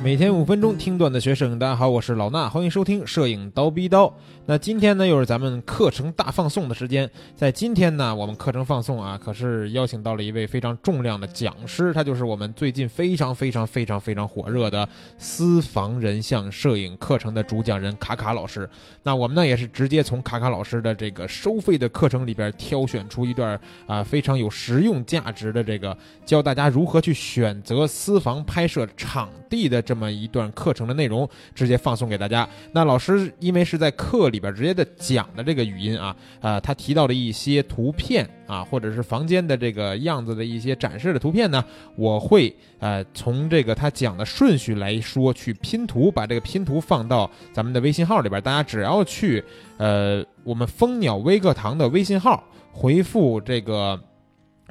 每天五分钟听段子学摄影，大家好，我是老衲，欢迎收听摄影刀逼刀。那今天呢，又是咱们课程大放送的时间。在今天呢，我们课程放送啊，可是邀请到了一位非常重量的讲师，他就是我们最近非常非常非常非常火热的私房人像摄影课程的主讲人卡卡老师。那我们呢，也是直接从卡卡老师的这个收费的课程里边挑选出一段啊非常有实用价值的这个教大家如何去选择私房拍摄场地的这么一段课程的内容，直接放送给大家。那老师因为是在课里边直接的讲的这个语音啊，啊，他提到的一些图片啊，或者是房间的这个样子的一些展示的图片呢，我会呃从这个他讲的顺序来说去拼图，把这个拼图放到咱们的微信号里边，大家只要去呃我们蜂鸟微课堂的微信号回复这个。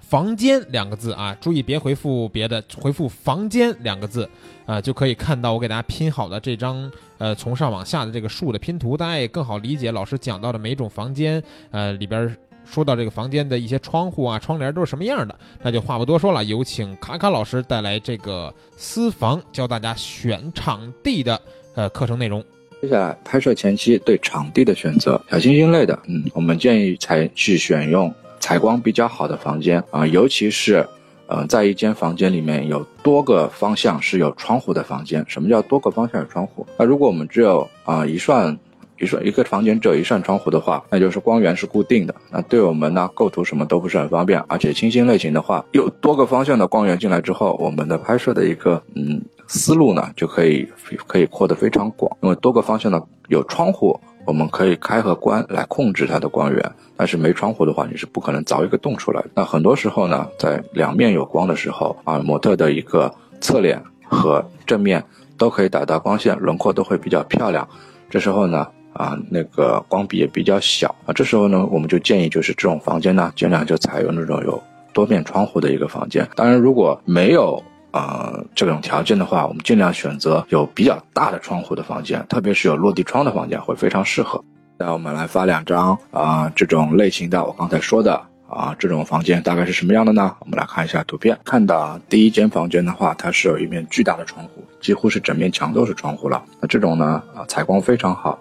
房间两个字啊，注意别回复别的，回复房间两个字，啊，就可以看到我给大家拼好的这张呃从上往下的这个树的拼图，大家也更好理解老师讲到的每种房间，呃里边说到这个房间的一些窗户啊、窗帘都是什么样的。那就话不多说了，有请卡卡老师带来这个私房教大家选场地的呃课程内容。接下来拍摄前期对场地的选择，小清新类的，嗯，我们建议采去选用。采光比较好的房间啊，尤其是，呃，在一间房间里面有多个方向是有窗户的房间。什么叫多个方向有窗户？那如果我们只有啊一扇一扇一个房间只有一扇窗户的话，那就是光源是固定的。那对我们呢构图什么都不是很方便。而且清新类型的话，有多个方向的光源进来之后，我们的拍摄的一个嗯思路呢就可以可以扩得非常广。因为多个方向的有窗户。我们可以开和关来控制它的光源，但是没窗户的话，你是不可能凿一个洞出来。那很多时候呢，在两面有光的时候啊，模特的一个侧脸和正面都可以打到光线，轮廓都会比较漂亮。这时候呢，啊，那个光比也比较小啊。这时候呢，我们就建议就是这种房间呢，尽量就采用那种有多面窗户的一个房间。当然，如果没有。呃，这种条件的话，我们尽量选择有比较大的窗户的房间，特别是有落地窗的房间会非常适合。那我们来发两张啊，这种类型的，我刚才说的啊，这种房间大概是什么样的呢？我们来看一下图片。看到第一间房间的话，它是有一面巨大的窗户，几乎是整面墙都是窗户了。那这种呢，啊，采光非常好。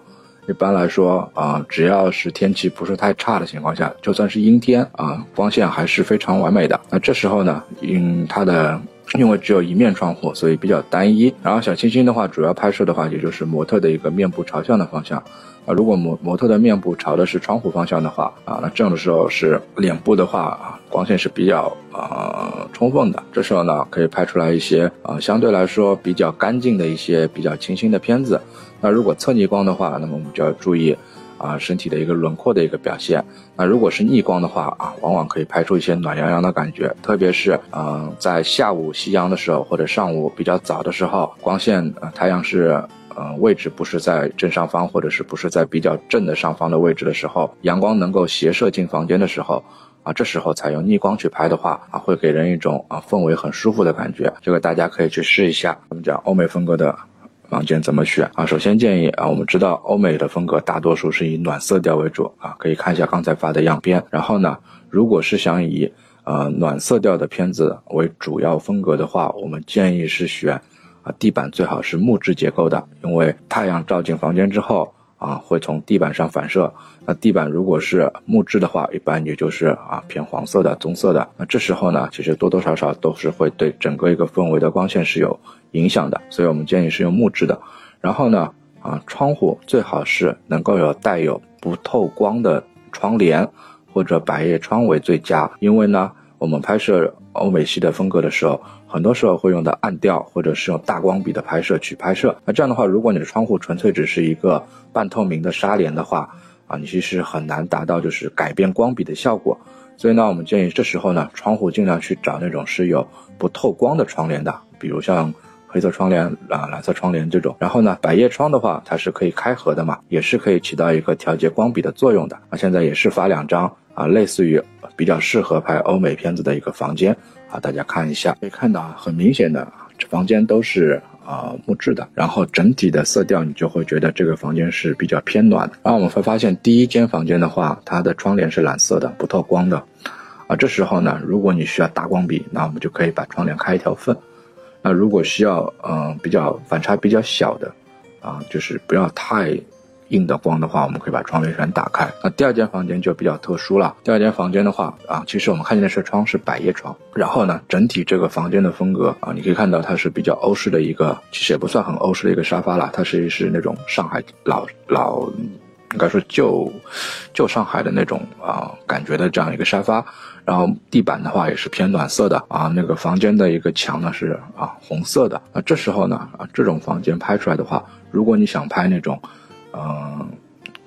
一般来说啊，只要是天气不是太差的情况下，就算是阴天啊，光线还是非常完美的。那这时候呢，因它的因为只有一面窗户，所以比较单一。然后小清新的话，主要拍摄的话，也就是模特的一个面部朝向的方向。啊，如果模模特的面部朝的是窗户方向的话，啊，那这样的时候是脸部的话，啊，光线是比较呃充分的。这时候呢，可以拍出来一些啊相对来说比较干净的一些比较清新的片子。那如果侧逆光的话，那么我们就要注意。啊，身体的一个轮廓的一个表现。那如果是逆光的话啊，往往可以拍出一些暖洋洋的感觉。特别是嗯，在下午夕阳的时候，或者上午比较早的时候，光线呃太阳是嗯位置不是在正上方，或者是不是在比较正的上方的位置的时候，阳光能够斜射进房间的时候啊，这时候采用逆光去拍的话啊，会给人一种啊氛围很舒服的感觉。这个大家可以去试一下。我们讲欧美风格的。房间怎么选啊？首先建议啊，我们知道欧美的风格大多数是以暖色调为主啊，可以看一下刚才发的样片。然后呢，如果是想以呃暖色调的片子为主要风格的话，我们建议是选啊地板最好是木质结构的，因为太阳照进房间之后。啊，会从地板上反射。那地板如果是木质的话，一般也就是啊偏黄色的、棕色的。那这时候呢，其实多多少少都是会对整个一个氛围的光线是有影响的。所以我们建议是用木质的。然后呢，啊窗户最好是能够有带有不透光的窗帘或者百叶窗为最佳。因为呢，我们拍摄欧美系的风格的时候。很多时候会用到暗调，或者是用大光比的拍摄去拍摄。那这样的话，如果你的窗户纯粹只是一个半透明的纱帘的话，啊，你其实很难达到就是改变光比的效果。所以呢，我们建议这时候呢，窗户尽量去找那种是有不透光的窗帘的，比如像黑色窗帘啊、蓝色窗帘这种。然后呢，百叶窗的话，它是可以开合的嘛，也是可以起到一个调节光比的作用的。啊现在也是发两张啊，类似于比较适合拍欧美片子的一个房间。啊，大家看一下，可以看到啊很明显的，这房间都是啊木质的，然后整体的色调你就会觉得这个房间是比较偏暖的。然后我们会发现第一间房间的话，它的窗帘是蓝色的，不透光的。啊，这时候呢，如果你需要大光比，那我们就可以把窗帘开一条缝。那如果需要嗯比较反差比较小的，啊，就是不要太。硬的光的话，我们可以把窗帘全打开。那第二间房间就比较特殊了。第二间房间的话啊，其实我们看见的是窗是百叶窗，然后呢，整体这个房间的风格啊，你可以看到它是比较欧式的一个，其实也不算很欧式的一个沙发了，它是是那种上海老老，应该说旧旧上海的那种啊感觉的这样一个沙发。然后地板的话也是偏暖色的啊，那个房间的一个墙呢是啊红色的。那这时候呢啊，这种房间拍出来的话，如果你想拍那种。嗯，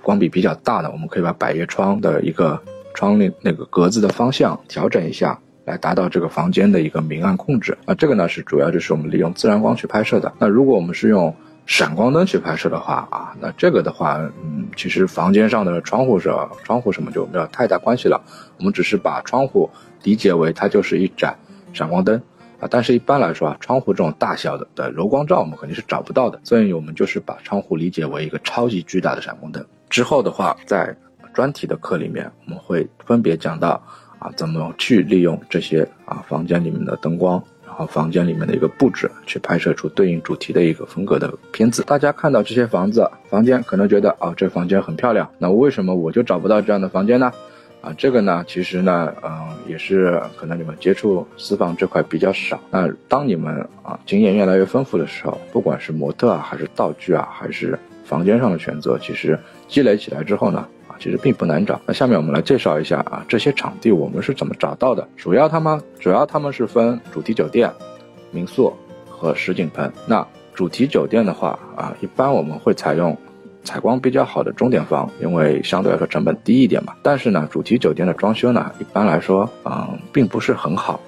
光比比较大的，我们可以把百叶窗的一个窗帘那个格子的方向调整一下，来达到这个房间的一个明暗控制。啊，这个呢是主要就是我们利用自然光去拍摄的。那如果我们是用闪光灯去拍摄的话啊，那这个的话，嗯，其实房间上的窗户是窗户什么就没有太大关系了。我们只是把窗户理解为它就是一盏闪光灯。啊，但是一般来说啊，窗户这种大小的的柔光罩我们肯定是找不到的，所以我们就是把窗户理解为一个超级巨大的闪光灯。之后的话，在专题的课里面，我们会分别讲到啊，怎么去利用这些啊房间里面的灯光，房间里面的一个布置，去拍摄出对应主题的一个风格的片子。大家看到这些房子房间，可能觉得啊，这房间很漂亮，那为什么我就找不到这样的房间呢？啊，这个呢，其实呢，嗯，也是可能你们接触私房这块比较少。那当你们啊经验越来越丰富的时候，不管是模特啊，还是道具啊，还是房间上的选择，其实积累起来之后呢，其实并不难找。那下面我们来介绍一下啊，这些场地我们是怎么找到的。主要他们主要他们是分主题酒店、民宿和实景棚。那主题酒店的话啊，一般我们会采用。采光比较好的钟点房，因为相对来说成本低一点嘛。但是呢，主题酒店的装修呢，一般来说，嗯，并不是很好。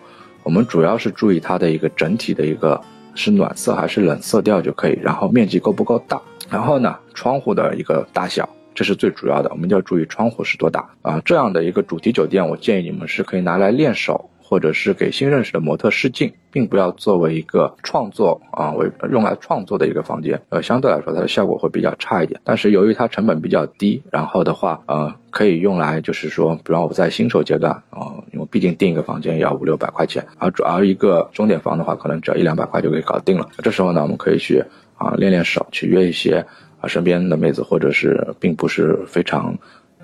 我们主要是注意它的一个整体的一个是暖色还是冷色调就可以，然后面积够不够大，然后呢，窗户的一个大小，这是最主要的。我们就要注意窗户是多大啊。这样的一个主题酒店，我建议你们是可以拿来练手。或者是给新认识的模特试镜，并不要作为一个创作啊，为用来创作的一个房间，呃，相对来说它的效果会比较差一点。但是由于它成本比较低，然后的话，呃，可以用来就是说，比方我在新手阶段啊，因为毕竟订一个房间也要五六百块钱，而主要一个钟点房的话，可能只要一两百块就可以搞定了。这时候呢，我们可以去啊练练手，去约一些啊身边的妹子，或者是并不是非常。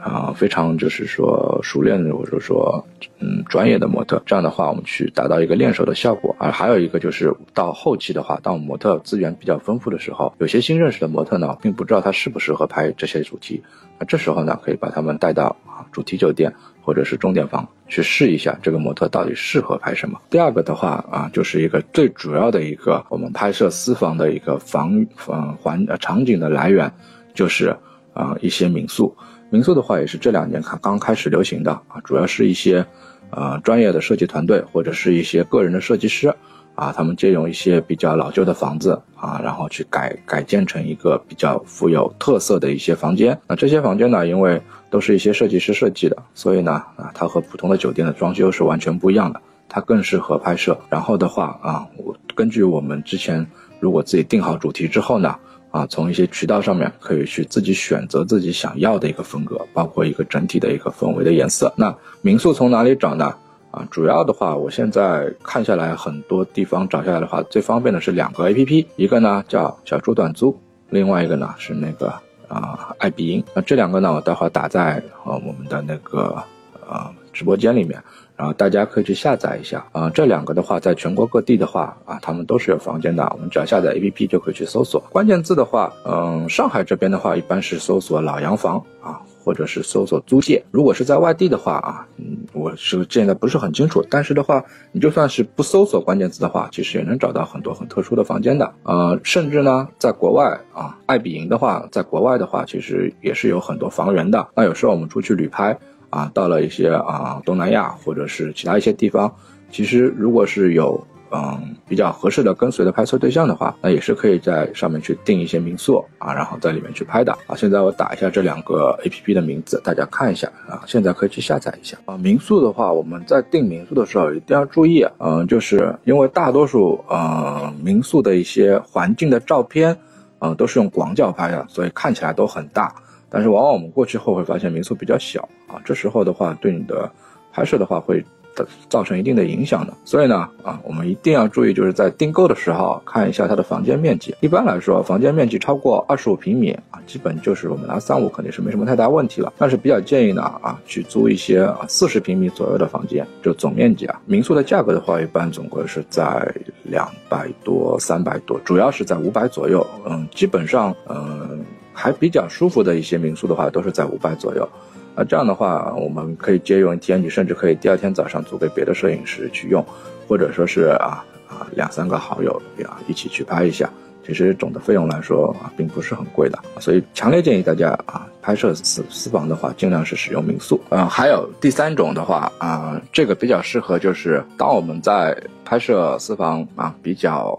啊，非常就是说熟练的，或者说嗯专业的模特，这样的话我们去达到一个练手的效果。啊，还有一个就是到后期的话，当我们模特资源比较丰富的时候，有些新认识的模特呢，并不知道他适不适合拍这些主题。那这时候呢，可以把他们带到啊主题酒店或者是钟点房去试一下，这个模特到底适合拍什么。第二个的话啊，就是一个最主要的一个我们拍摄私房的一个房房环呃场景的来源，就是啊一些民宿。民宿的话也是这两年看刚开始流行的啊，主要是一些，呃专业的设计团队或者是一些个人的设计师，啊，他们借用一些比较老旧的房子啊，然后去改改建成一个比较富有特色的一些房间。那这些房间呢，因为都是一些设计师设计的，所以呢，啊，它和普通的酒店的装修是完全不一样的，它更适合拍摄。然后的话啊，我根据我们之前如果自己定好主题之后呢。啊，从一些渠道上面可以去自己选择自己想要的一个风格，包括一个整体的一个氛围的颜色。那民宿从哪里找呢？啊，主要的话，我现在看下来很多地方找下来的话，最方便的是两个 A P P，一个呢叫小猪短租，另外一个呢是那个啊爱彼迎。那这两个呢，我待会打在呃我们的那个呃直播间里面。然后大家可以去下载一下啊，这两个的话，在全国各地的话啊，他们都是有房间的。我们只要下载 APP 就可以去搜索关键字的话，嗯，上海这边的话，一般是搜索老洋房啊，或者是搜索租界。如果是在外地的话啊，嗯，我是现在不是很清楚，但是的话，你就算是不搜索关键字的话，其实也能找到很多很特殊的房间的。呃，甚至呢，在国外啊，爱彼迎的话，在国外的话，其实也是有很多房源的。那有时候我们出去旅拍。啊，到了一些啊东南亚或者是其他一些地方，其实如果是有嗯比较合适的跟随的拍摄对象的话，那也是可以在上面去订一些民宿啊，然后在里面去拍的啊。现在我打一下这两个 A P P 的名字，大家看一下啊。现在可以去下载一下啊。民宿的话，我们在订民宿的时候一定要注意，嗯，就是因为大多数嗯民宿的一些环境的照片，嗯都是用广角拍的，所以看起来都很大。但是往往我们过去后会发现民宿比较小啊，这时候的话对你的拍摄的话会的造成一定的影响的。所以呢，啊，我们一定要注意，就是在订购的时候看一下它的房间面积。一般来说，房间面积超过二十五平米啊，基本就是我们拿三五肯定是没什么太大问题了。但是比较建议呢，啊，去租一些啊四十平米左右的房间，就总面积啊。民宿的价格的话，一般总归是在两百多、三百多，主要是在五百左右。嗯，基本上，嗯。还比较舒服的一些民宿的话，都是在五百左右。那这样的话，我们可以借用一天，你甚至可以第二天早上租给别的摄影师去用，或者说是啊啊两三个好友呀一起去拍一下。其实总的费用来说啊，并不是很贵的。所以强烈建议大家啊，拍摄私私房的话，尽量是使用民宿。嗯，还有第三种的话啊，这个比较适合就是当我们在拍摄私房啊比较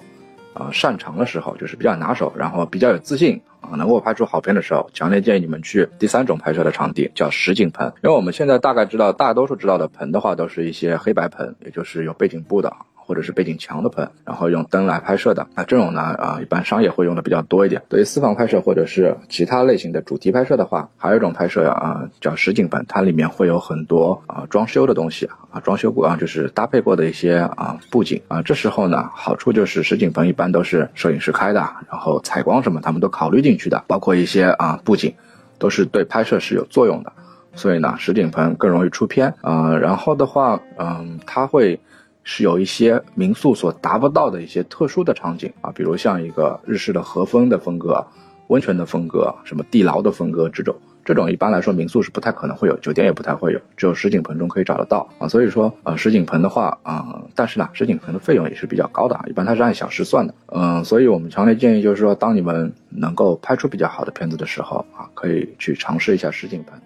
啊擅长的时候，就是比较拿手，然后比较有自信。啊，能够拍出好片的时候，强烈建议你们去第三种拍摄的场地，叫实景棚。因为我们现在大概知道，大多数知道的盆的话，都是一些黑白盆，也就是有背景布的。或者是背景墙的棚，然后用灯来拍摄的，那这种呢，啊，一般商业会用的比较多一点。对于私房拍摄或者是其他类型的主题拍摄的话，还有一种拍摄啊，叫实景棚，它里面会有很多啊装修的东西啊，装修过啊，就是搭配过的一些啊布景啊。这时候呢，好处就是实景棚一般都是摄影师开的，然后采光什么他们都考虑进去的，包括一些啊布景，都是对拍摄是有作用的。所以呢，实景棚更容易出片啊。然后的话，嗯，它会。是有一些民宿所达不到的一些特殊的场景啊，比如像一个日式的和风的风格、温泉的风格、什么地牢的风格这种，这种一般来说民宿是不太可能会有，酒店也不太会有，只有实景棚中可以找得到啊。所以说呃，实景棚的话啊，但是呢，实景棚的费用也是比较高的啊，一般它是按小时算的。嗯，所以我们强烈建议就是说，当你们能够拍出比较好的片子的时候啊，可以去尝试一下实景棚。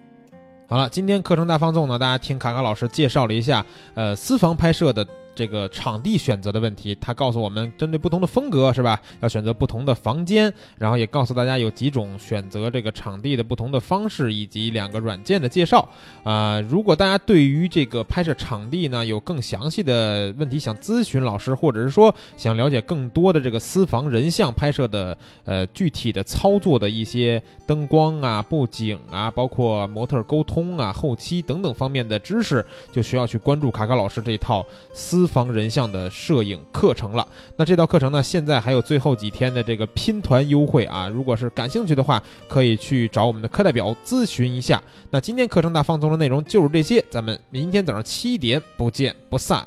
好了，今天课程大放送呢，大家听卡卡老师介绍了一下，呃，私房拍摄的。这个场地选择的问题，他告诉我们，针对不同的风格是吧，要选择不同的房间，然后也告诉大家有几种选择这个场地的不同的方式，以及两个软件的介绍。啊，如果大家对于这个拍摄场地呢有更详细的问题想咨询老师，或者是说想了解更多的这个私房人像拍摄的呃具体的操作的一些灯光啊、布景啊，包括模特沟通啊、后期等等方面的知识，就需要去关注卡卡老师这套私。私房人像的摄影课程了，那这道课程呢，现在还有最后几天的这个拼团优惠啊！如果是感兴趣的话，可以去找我们的课代表咨询一下。那今天课程大放送的内容就是这些，咱们明天早上七点不见不散。